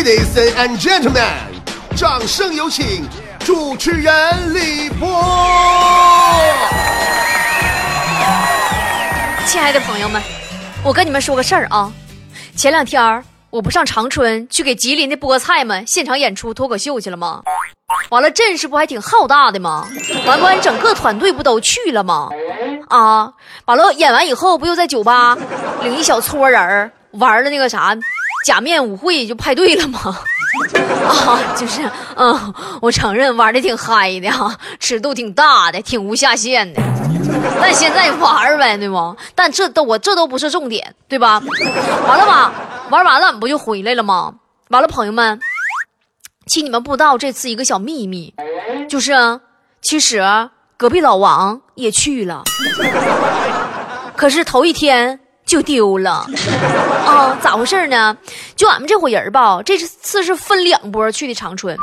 Ladies and gentlemen，掌声有请主持人李波。亲爱的朋友们，我跟你们说个事儿啊，前两天我不上长春去给吉林的菠菜们现场演出脱口秀去了吗？完了阵势不还挺浩大的吗？完完整个团队不都去了吗？啊，完了演完以后不又在酒吧领一小撮人玩了那个啥假面舞会就派对了吗？啊，就是，嗯，我承认玩的挺嗨的哈、尺度挺大的，挺无下限的。但现在玩呗，对吗？但这都我这都不是重点，对吧？完了吧，玩完了不就回来了吗？完了，朋友们，其实你们不知道这次一个小秘密，就是其实隔壁老王也去了，可是头一天就丢了。啊，咋回事呢？就俺们这伙人吧，这次是分两波去的长春，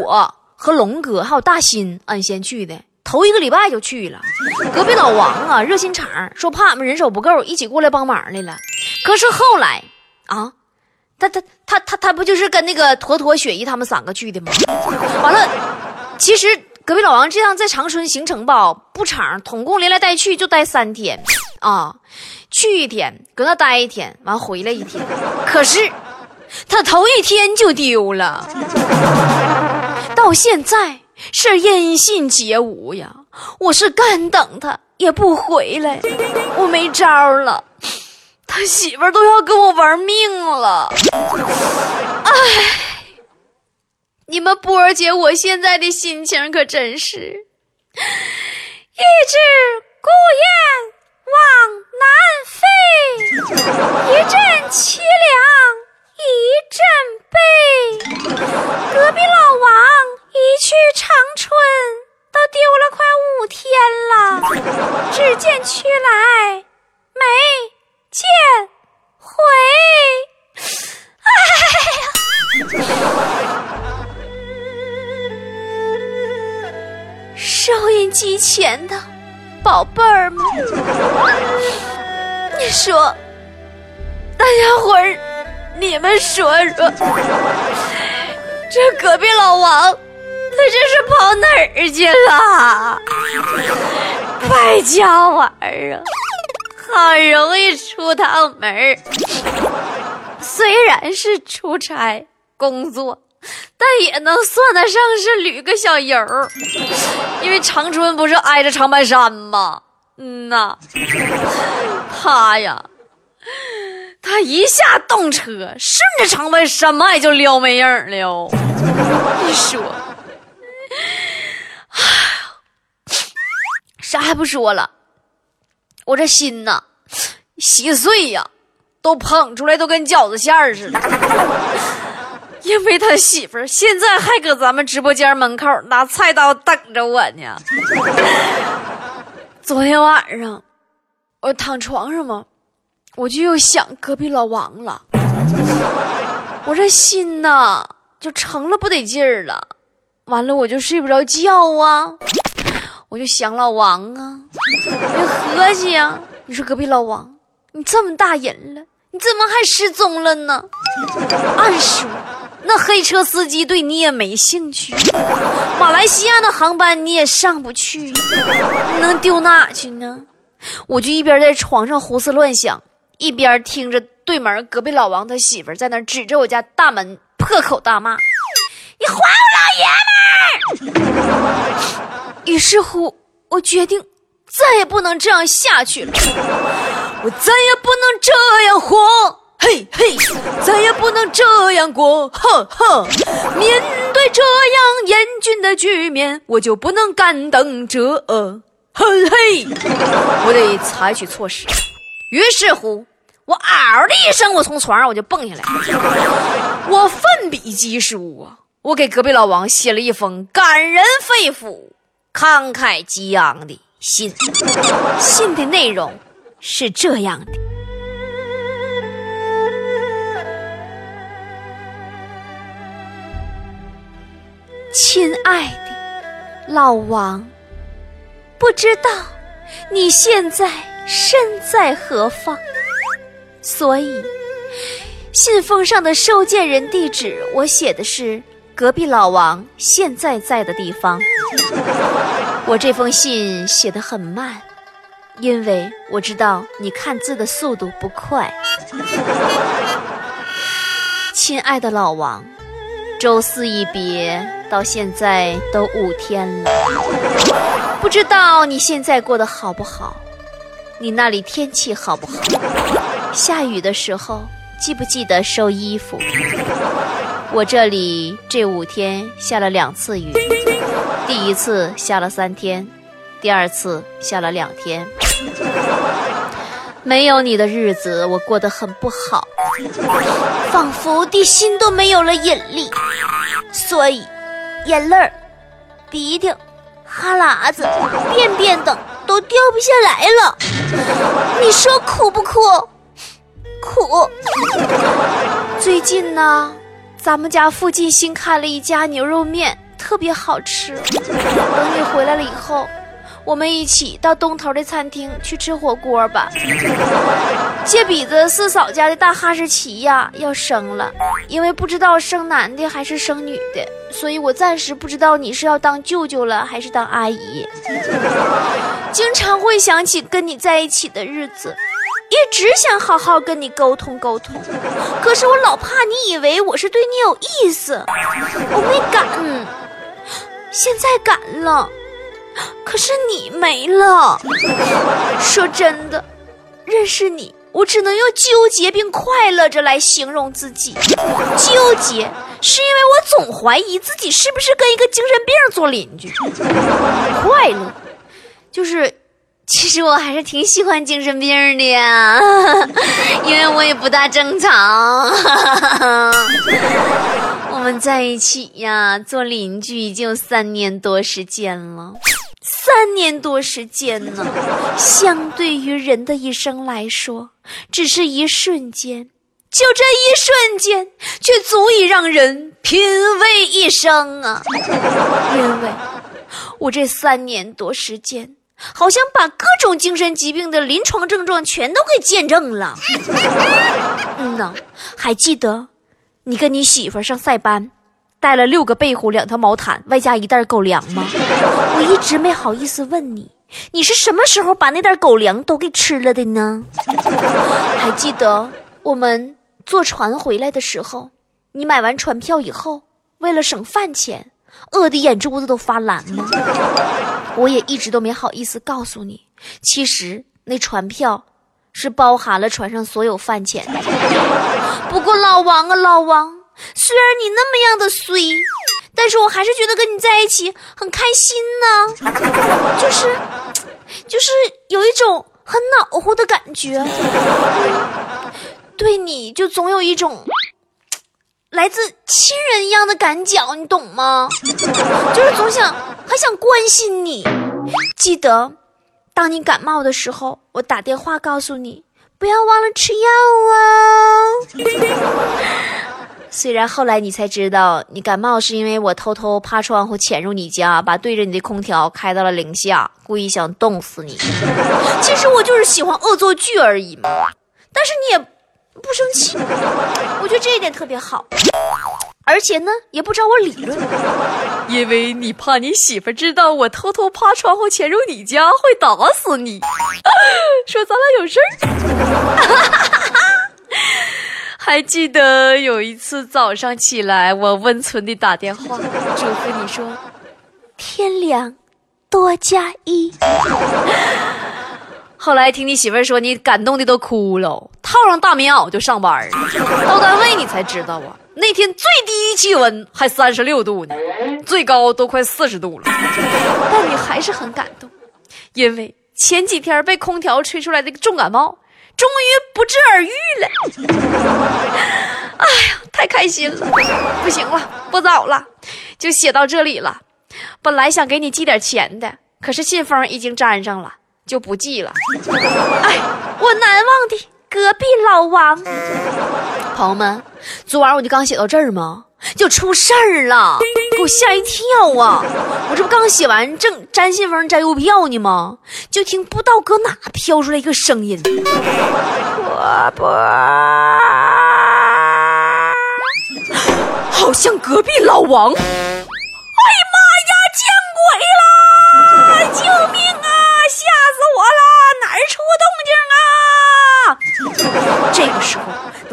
我和龙哥还有大新俺先去的。头一个礼拜就去了，隔壁老王啊，热心肠，说怕俺们人手不够，一起过来帮忙来了。可是后来啊，他他他他他不就是跟那个坨坨、雪姨他们三个去的吗？完了，其实隔壁老王这趟在长春行程吧不长，统共连来带去就待三天啊，去一天，搁那待一天，完回来一天。可是他头一天就丢了，到现在。是音信皆无呀！我是干等他也不回来，我没招了。他媳妇都要跟我玩命了，唉！你们波儿姐，我现在的心情可真是，一只孤雁南飞，一阵凄凉一阵悲。隔壁老王。一去长春都丢了快五天了，只见去来没见回。哎！收音机前的宝贝儿们，你说，大家伙儿，你们说说，这隔壁老王。他这是跑哪儿去了？败家玩意儿啊！好容易出趟门儿，虽然是出差工作，但也能算得上是旅个小游。因为长春不是挨着长白山吗？嗯呐，他呀，他一下动车，顺着长白山脉就撩没影了。你说。哎呀啥还不说了，我这心呐，稀碎呀，都捧出来都跟饺子馅儿似的。因为他媳妇儿现在还搁咱们直播间门口拿菜刀等着我呢。昨天晚上我躺床上嘛，我就又想隔壁老王了，我这心呐就成了不得劲儿了。完了，我就睡不着觉啊，我就想老王啊，我合计呀。你说隔壁老王，你这么大人了，你怎么还失踪了呢？按说那黑车司机对你也没兴趣，马来西亚的航班你也上不去，你能丢哪去呢？我就一边在床上胡思乱想，一边听着对门隔壁老王他媳妇在那指着我家大门破口大骂。你还我老爷们儿！于是乎，我决定再也不能这样下去了。我再也不能这样活，嘿嘿，再也不能这样过，呵呵。面对这样严峻的局面，我就不能干等着，嘿嘿，我得采取措施。于是乎，我嗷的一声，我从床上我就蹦下来，我奋笔疾书啊。我给隔壁老王写了一封感人肺腑、慷慨激昂的信，信的内容是这样的：亲爱的老王，不知道你现在身在何方，所以信封上的收件人地址，我写的是隔壁老王现在在的地方。我这封信写得很慢，因为我知道你看字的速度不快。亲爱的老王，周四一别，到现在都五天了，不知道你现在过得好不好？你那里天气好不好？下雨的时候记不记得收衣服？我这里这五天下了两次雨，第一次下了三天，第二次下了两天。没有你的日子，我过得很不好，仿佛地心都没有了引力，所以眼泪儿、鼻涕、哈喇子、便便等都掉不下来了。你说苦不苦？苦。最近呢，咱们家附近新开了一家牛肉面，特别好吃。等你回来了以后。我们一起到东头的餐厅去吃火锅吧。借比子四嫂家的大哈士奇呀要生了，因为不知道生男的还是生女的，所以我暂时不知道你是要当舅舅了还是当阿姨。经常会想起跟你在一起的日子，一直想好好跟你沟通沟通，可是我老怕你以为我是对你有意思，我没敢。现在敢了。可是你没了。说真的，认识你，我只能用纠结并快乐着来形容自己。纠结是因为我总怀疑自己是不是跟一个精神病做邻居。快乐就是，其实我还是挺喜欢精神病的呀，因为我也不大正常。我们在一起呀，做邻居已经有三年多时间了。三年多时间呢，相对于人的一生来说，只是一瞬间。就这一瞬间，却足以让人品味一生啊！因为，我这三年多时间，好像把各种精神疾病的临床症状全都给见证了。嗯呐，还记得你跟你媳妇上塞班？带了六个被褥、两条毛毯，外加一袋狗粮吗？我一直没好意思问你，你是什么时候把那袋狗粮都给吃了的呢？还记得我们坐船回来的时候，你买完船票以后，为了省饭钱，饿得眼珠子都发蓝吗？我也一直都没好意思告诉你，其实那船票是包含了船上所有饭钱的。不过老王啊，老王。虽然你那么样的衰，但是我还是觉得跟你在一起很开心呢，就是，就是有一种很恼火的感觉，对你就总有一种来自亲人一样的感觉，你懂吗？就是总想很想关心你。记得，当你感冒的时候，我打电话告诉你，不要忘了吃药啊。虽然后来你才知道，你感冒是因为我偷偷趴窗户潜入你家，把对着你的空调开到了零下，故意想冻死你。其实我就是喜欢恶作剧而已嘛。但是你也不生气，我觉得这一点特别好。而且呢，也不找我理论，因为你怕你媳妇知道我偷偷趴窗户潜入你家会打死你，说咱俩有事儿。还记得有一次早上起来，我温存地打电话嘱咐你说：“天凉，多加衣。”后来听你媳妇说，你感动的都哭了，套上大棉袄就上班到单位你才知道啊，那天最低气温还三十六度呢，最高都快四十度了。但你还是很感动，因为前几天被空调吹出来的重感冒。终于不治而愈了，哎呀，太开心了！不行了，不早了，就写到这里了。本来想给你寄点钱的，可是信封已经粘上了，就不寄了。哎，我难忘的隔壁老王，朋友们，昨晚我就刚写到这儿吗？就出事儿了，给我吓一跳啊！我这不刚写完正粘信封、粘邮票呢吗？就听不知道搁哪飘出来一个声音：婆婆。好像隔壁老王。哎呀妈呀，见鬼了！救命啊！吓死我了！哪儿出动静啊？这个时候，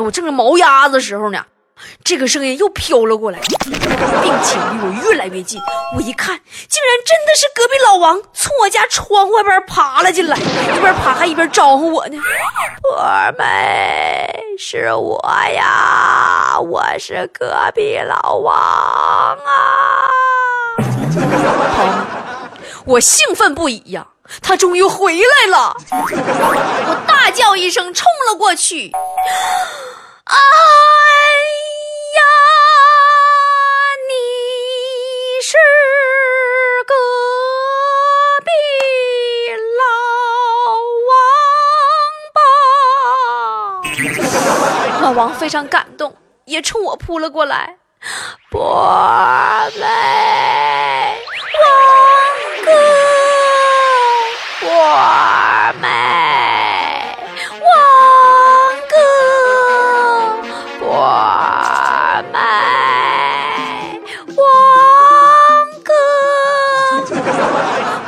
我正是毛鸭子时候呢。这个声音又飘了过来，并且离我越来越近。我一看，竟然真的是隔壁老王从我家窗户外边爬了进来，一边爬还一边招呼我呢。波儿妹，是我呀，我是隔壁老王啊！好，我兴奋不已呀，他终于回来了！我大叫一声，冲了过去。啊非常感动，也冲我扑了过来。波妹，王哥，波妹，王哥，波妹，王哥。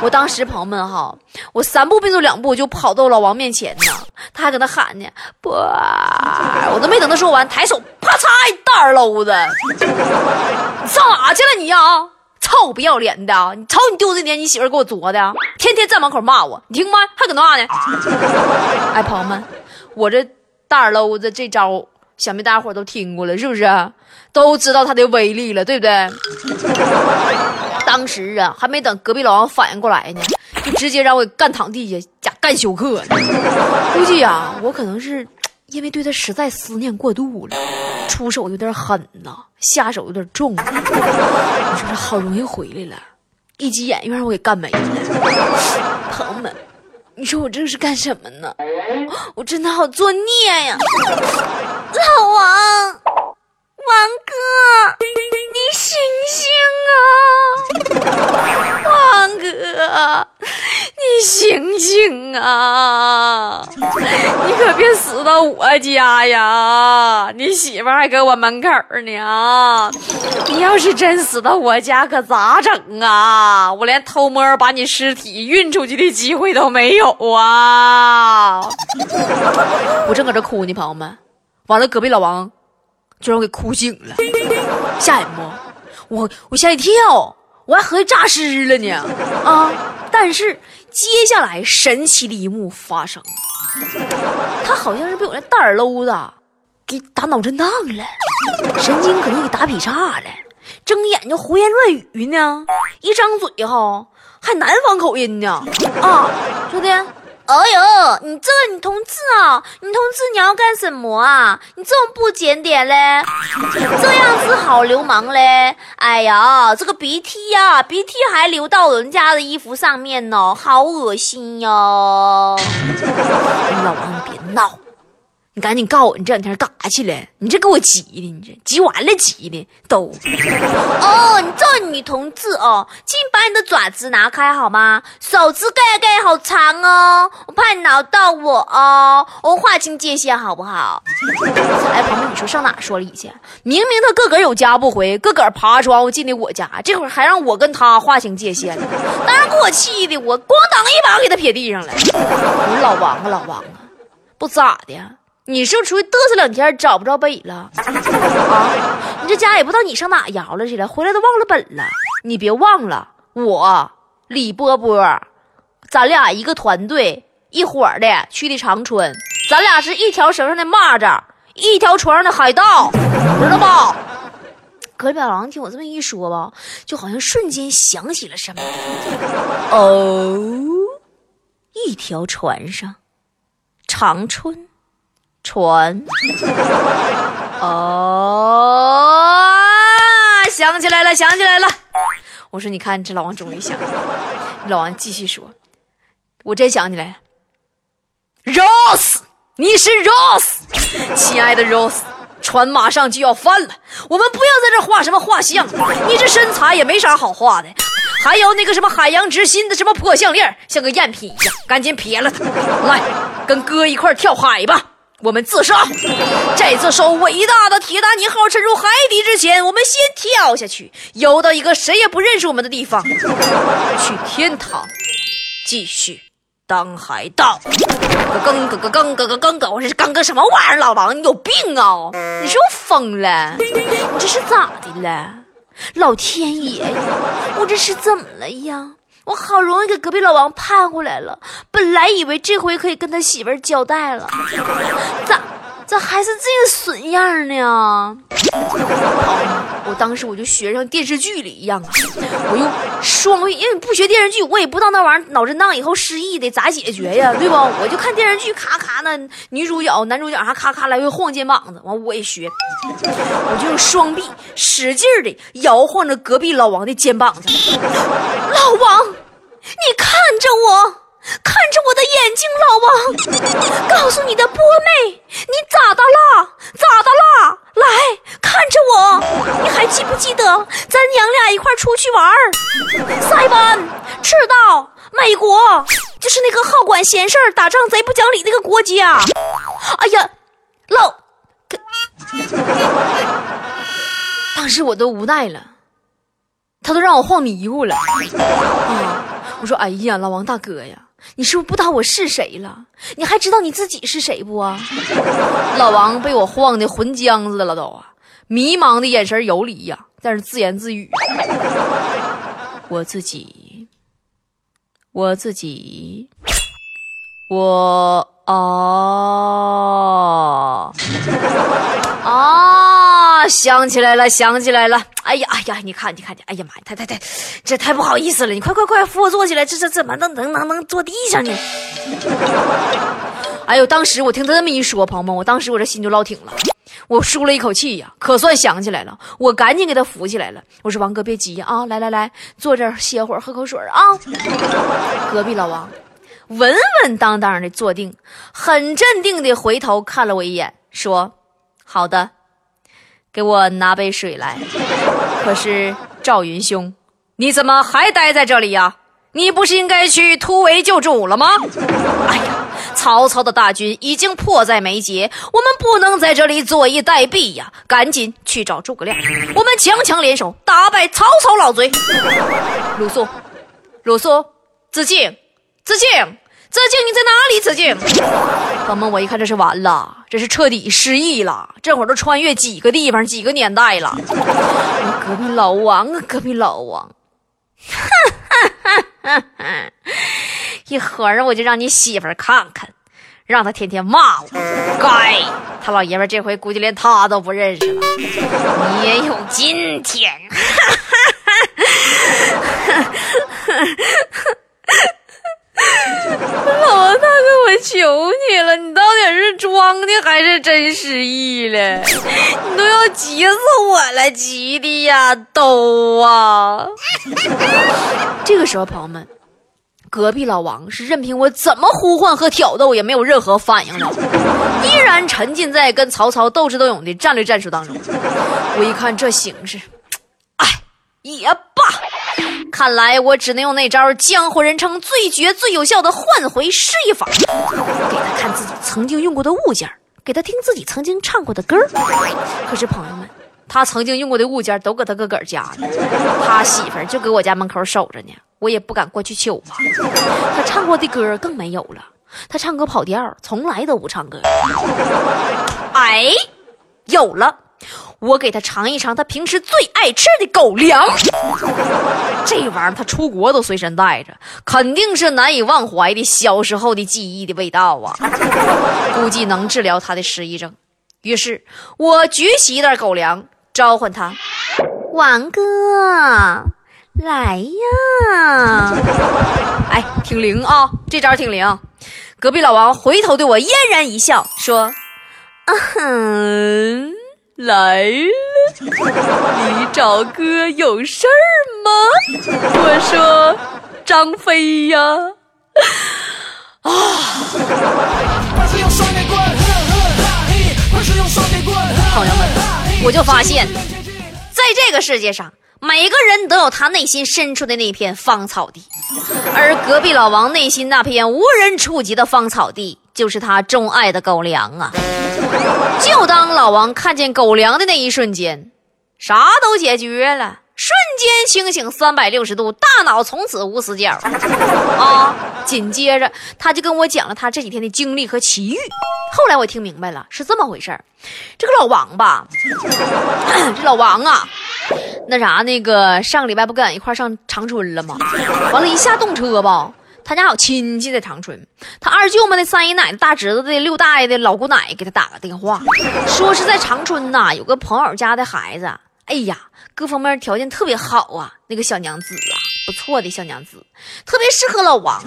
我当时朋友们哈，我三步并作两步就跑到老王面前呢，他还搁那喊呢，波儿，我都没等他说完，抬手啪嚓一大耳篓子，你上哪去了你呀？臭不要脸的！你瞅你丢这年你媳妇给我作的，天天在门口骂我，你听吗？还搁那呢？哎，朋友们，我这大耳篓子这招，想必大家伙都听过了，是不是？都知道它的威力了，对不对？当时啊，还没等隔壁老王反应过来呢，就直接让我给干躺地下假干休克。估计啊，我可能是因为对他实在思念过度了，出手有点狠呐，下手有点重。你说这好容易回来了，一急眼又让我给干没了。朋友们，你说我这是干什么呢？我真的好作孽呀！老王，王哥，你醒醒啊！王哥，醒醒啊！你可别死到我家呀！你媳妇还搁我门口呢。你要是真死到我家，可咋整啊？我连偷摸把你尸体运出去的机会都没有啊！我正搁这哭呢，朋友们。完了，隔壁老王就让我给哭醒了，吓人不？我我吓一跳，我还合计诈尸了呢啊！但是接下来神奇的一幕发生，他好像是被我那大耳搂子给打脑震荡了，神经可能给打劈叉了，睁眼就胡言乱语呢，一张嘴哈还南方口音呢。啊，兄弟。哎呦，你这个女同志啊，女同志你要干什么啊？你这么不检点嘞，这样子好流氓嘞！哎呀，这个鼻涕呀，鼻涕还流到人家的衣服上面呢，好恶心哟！老王，你别闹，你赶紧告我，你这两天干啥去了？你这给我急的，你这急完了急的都。哦，你这女同志哦，请把你的爪子拿开好吗？手指盖盖好长哦，我怕你挠到我哦，我划清界限好不好？哎，朋友，你说上哪说理去？明明他自个有家不回，自个爬窗户进的我家，这会儿还让我跟他划清界限呢，当然给我气的，我咣当一把给他撇地上了。我说老王啊，老王啊，不咋的。你是不是出去嘚瑟两天找不着北了？啊，你这家也不知道你上哪摇了去了，回来都忘了本了。你别忘了，我李波波，咱俩一个团队，一伙的去的长春，咱俩是一条绳上的蚂蚱，一条船上的海盗，知道不？隔壁老王听我这么一说吧，就好像瞬间想起了什么。哦，一条船上，长春。船，哦，想起来了，想起来了。我说，你看，这老王终于想起来了。老王继续说：“我真想起来了，Rose，你是 Rose，亲爱的 Rose，船马上就要翻了，我们不要在这画什么画像，你这身材也没啥好画的。还有那个什么海洋之心的什么破项链，像个赝品一样，赶紧撇了它，来跟哥一块跳海吧。”我们自杀。在这艘伟大的铁达尼号沉入海底之前我们先跳下去。游到一个谁也不认识我们的地方。去天堂继续当海盗。我刚刚刚刚刚刚刚我是刚刚什么玩意儿老王你有病啊你是不是疯了你这是咋的了老天爷呀我这是怎么了呀我好容易给隔壁老王盼回来了，本来以为这回可以跟他媳妇交代了，咋咋还是这个损样呢？我当时我就学上电视剧里一样啊，我用双臂，因为不学电视剧，我也不知道那玩意儿脑震荡以后失忆的咋解决呀，对不？我就看电视剧，咔咔那女主角、男主角还咔咔来回晃肩膀子，完我也学，我就用双臂使劲的摇晃着隔壁老王的肩膀子，老王，你看着我。看闲事儿、打仗贼不讲理那个国家。哎呀，老，当时我都无奈了，他都让我晃迷糊了。啊，我说，哎呀，老王大哥呀。你是不是不知道我是谁了？你还知道你自己是谁不啊？老王被我晃的魂僵子了都啊，迷茫的眼神游离呀，在那自言自语：“ 我自己，我自己，我啊啊！想起来了，想起来了。”哎呀哎呀，你看你看你，哎呀妈呀，太太太，这太不好意思了！你快快快扶我坐起来，这这怎么能能能能坐地上呢？哎呦，当时我听他这么一说，朋友们，我当时我这心就落挺了，我舒了一口气呀，可算想起来了，我赶紧给他扶起来了。我说王哥别急啊，来来来，坐这儿歇会儿，喝口水啊。隔壁老王稳稳当当的坐定，很镇定的回头看了我一眼，说：“好的。”给我拿杯水来。可是赵云兄，你怎么还待在这里呀？你不是应该去突围救主了吗？哎呀，曹操的大军已经迫在眉睫，我们不能在这里坐以待毙呀！赶紧去找诸葛亮，我们强强联手，打败曹操老贼。鲁肃，鲁肃，子敬，子敬。子敬，你在哪里？子敬，朋友们，我一看这是完了，这是彻底失忆了。这会儿都穿越几个地方、几个年代了。隔壁老王啊，隔壁老王，哈哈哈一会儿我就让你媳妇看看，让他天天骂我。该，他老爷们这回估计连他都不认识了。你也有今天。哈，哈，哈，哈，哈，哈 老王大哥，我求你了，你到底是装的还是真失忆了？你都要急死我了，急的呀，都啊！这个时候，朋友们，隔壁老王是任凭我怎么呼唤和挑逗，也没有任何反应了，依然沉浸在跟曹操斗智斗勇的战略战术当中。我一看这形势，哎，也。看来我只能用那招江湖人称最绝最有效的换回失忆法，给他看自己曾经用过的物件，给他听自己曾经唱过的歌可是朋友们，他曾经用过的物件都搁他哥哥家呢，他媳妇儿就搁我家门口守着呢，我也不敢过去求啊。他唱过的歌更没有了，他唱歌跑调，从来都不唱歌。哎，有了。我给他尝一尝他平时最爱吃的狗粮，这玩意儿他出国都随身带着，肯定是难以忘怀的小时候的记忆的味道啊！估计能治疗他的失忆症。于是我举起一袋狗粮，召唤他：“王哥，来呀！” 哎，挺灵啊，这招挺灵。隔壁老王回头对我嫣然一笑，说：“嗯哼。”来了，你找哥有事儿吗？我说张飞呀，啊！朋友们，我就发现，在这个世界上，每个人都有他内心深处的那片芳草地，而隔壁老王内心那片无人触及的芳草地。就是他钟爱的狗粮啊！就当老王看见狗粮的那一瞬间，啥都解决了，瞬间清醒三百六十度，大脑从此无死角 啊！紧接着他就跟我讲了他这几天的经历和奇遇。后来我听明白了，是这么回事这个老王吧，这老王啊，那啥，那个上个礼拜不跟俺一块上长春了吗？完了，一下动车吧。他家有亲戚在长春，他二舅妈的三姨奶奶、大侄子的六大爷的老姑奶给他打个电话，说是在长春呐有个朋友家的孩子，哎呀，各方面条件特别好啊，那个小娘子啊，不错的小娘子，特别适合老王，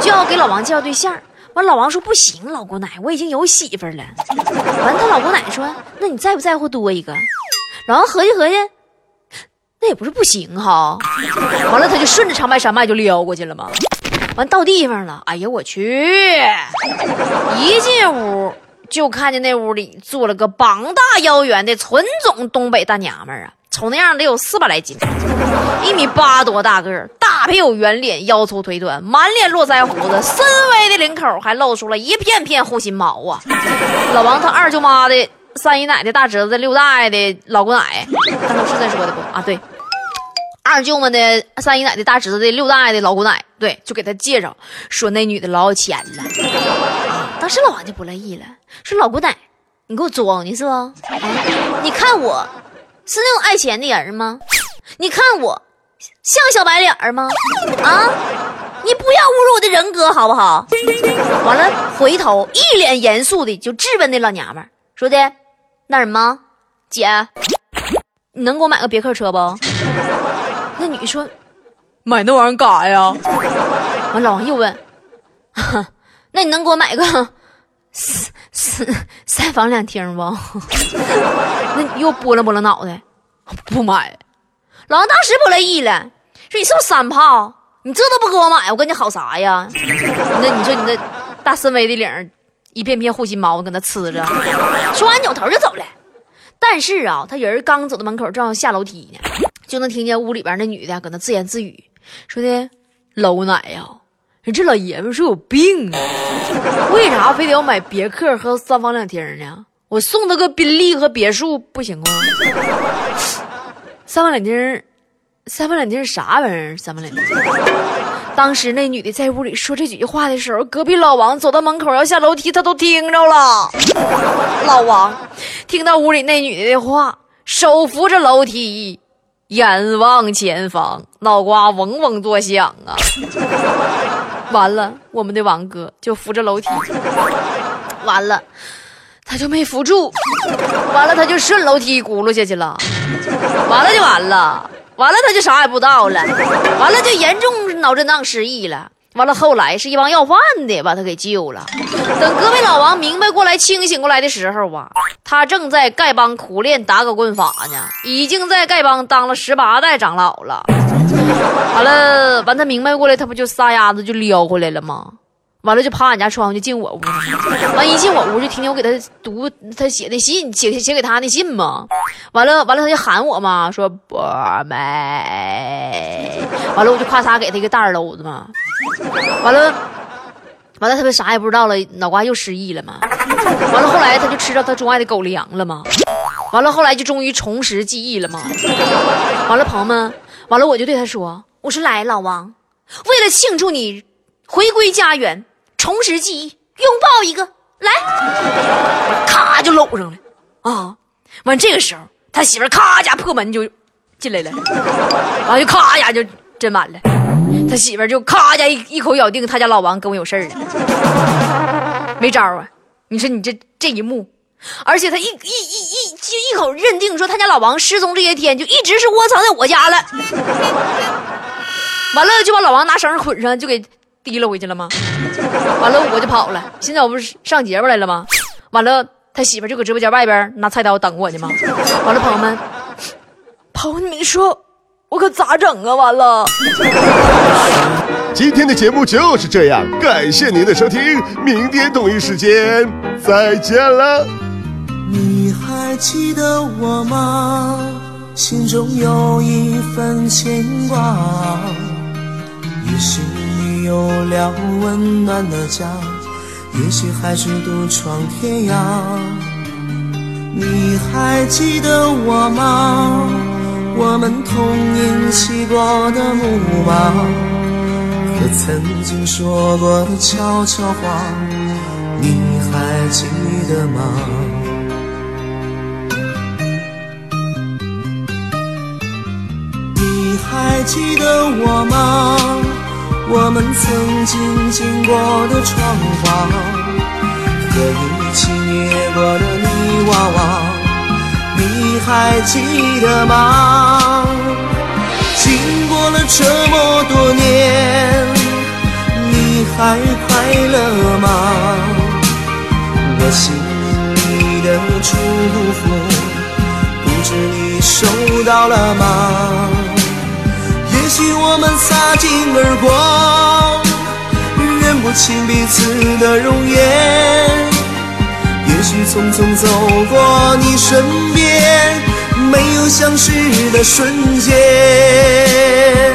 就要给老王介绍对象。完，老王说不行，老姑奶，我已经有媳妇了。完，他老姑奶说，那你在不在乎多一个？老王合计合计，那也不是不行哈。完了，他就顺着长白山脉就撩过去了嘛。完到地方了，哎呀我去！一进屋就看见那屋里坐了个膀大腰圆的纯种东北大娘们儿啊，瞅那样得有四百来斤，一米八多大个儿，大配有圆脸，腰粗腿短，满脸络腮胡子，深 V 的领口还露出了一片片护心毛啊！老王他二舅妈的三姨奶的大侄子六大爷的老姑奶，刚才是在说的不啊？对。二舅妈的三姨奶的大侄子的六大爷的老姑奶，对，就给他介绍说那女的老有钱了。当时老王就不乐意了，说老姑奶，你给我装呢是不？你看我是那种爱钱的人吗？你看我像小白脸吗？啊，你不要侮辱我的人格好不好？完了，回头一脸严肃的就质问那老娘们说的，那什么，姐，你能给我买个别克车不？那女说：“买那玩意儿干啥呀？” 完，老王又问：“那你能给我买个三三三房两厅不？” 那又拨了拨了脑袋，不买。老王当时不乐意了，说：“你是不是三炮？你这都不给我买，我跟你好啥呀？那你说你这大深 V 的领，一片片护心毛搁那呲着。”说完扭头就走了。但是啊，他人刚走到门口，正要下楼梯呢。就能听见屋里边那女的搁那自言自语，说的老奶呀，人这老爷们是有病啊！为啥非得要买别克和三房两厅呢？我送他个宾利和别墅不行吗？三房两厅，三房两厅啥玩意儿？三房两厅。当时那女的在屋里说这几句话的时候，隔壁老王走到门口要下楼梯，他都听着了。老王听到屋里那女的的话，手扶着楼梯。眼望前方，脑瓜嗡嗡作响啊！完了，我们的王哥就扶着楼梯，完了，他就没扶住，完了他就顺楼梯轱辘下去了，完了就完了，完了他就啥也不知道了，完了就严重脑震荡失忆了。完了，后来是一帮要饭的把他给救了。等隔壁老王明白过来、清醒过来的时候啊，他正在丐帮苦练打狗棍法呢，已经在丐帮当了十八代长老了。完了，完他明白过来，他不就撒丫子就撩回来了吗？完了就爬俺家窗户就进我屋了。完一进我屋就听见我给他读他写的信，写写给他的信嘛。完了完了他就喊我嘛，说波梅。完了我就咔嚓给他一个大耳兜子嘛。完了，完了，他不啥也不知道了，脑瓜又失忆了嘛。完了，后来他就吃着他钟爱的狗粮了嘛。完了，后来就终于重拾记忆了嘛。完了，朋友们，完了，我就对他说：“我说来，老王，为了庆祝你回归家园，重拾记忆，拥抱一个来。”咔就搂上了啊。完这个时候，他媳妇咔家破门就进来了，完就咔家就真完了。他媳妇就咔家一一口咬定他家老王跟我有事儿了，没招啊！你说你这这一幕，而且他一一一一就一口认定说他家老王失踪这些天就一直是窝藏在我家了，完了就把老王拿绳捆上就给提了回去了吗？完了我就跑了，现在我不是上节目来了吗？完了他媳妇就搁直播间外边拿菜刀等我呢吗？完了朋友们，朋友们说。我可咋整啊？完了！今天的节目就是这样，感谢您的收听，明天同一时间再见了。你还记得我吗？心中有一份牵挂。也是你有了温暖的家，也许还是独闯天涯。你还记得我吗？我们童年骑过的木马，和曾经说过的悄悄话，你还记得吗？你还记得我吗？我们曾经经过的窗花，和一起捏过的泥娃娃，你还记得吗？经过了这么多年，你还快乐吗？我心里的祝福，不知你收到了吗？与我们擦肩而过，认不清彼此的容颜。也许匆匆走过你身边，没有相识的瞬间。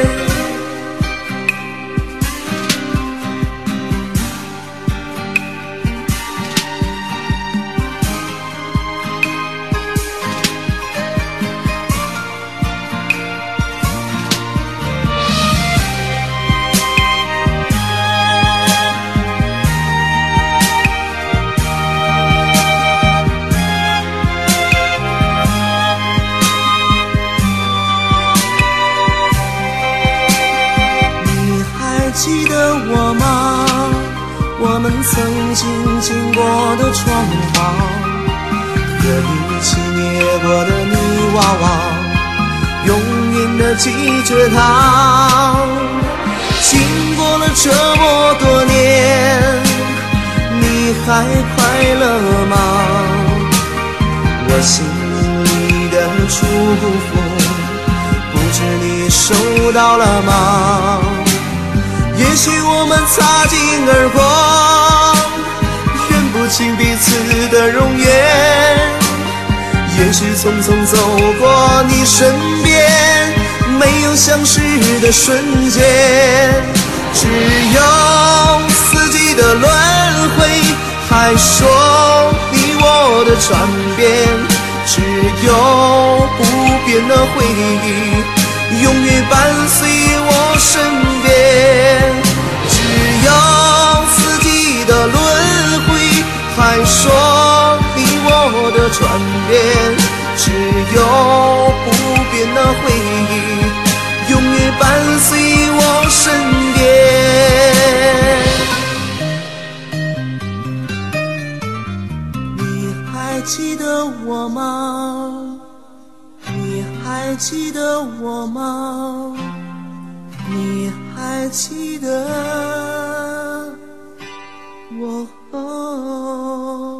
我们曾经经过的窗花，和一起捏过的泥娃娃，永远的记着它。经过了这么多年，你还快乐吗？我心里的祝福，不知你收到了吗？也许我们擦肩而过，认不清彼此的容颜。也许匆匆走过你身边，没有相识的瞬间。只有四季的轮回，还说你我的转变。只有不变的回忆，永远伴随我身边。有不变的回忆永远伴随我身边你还记得我吗你还记得我吗你还记得我吗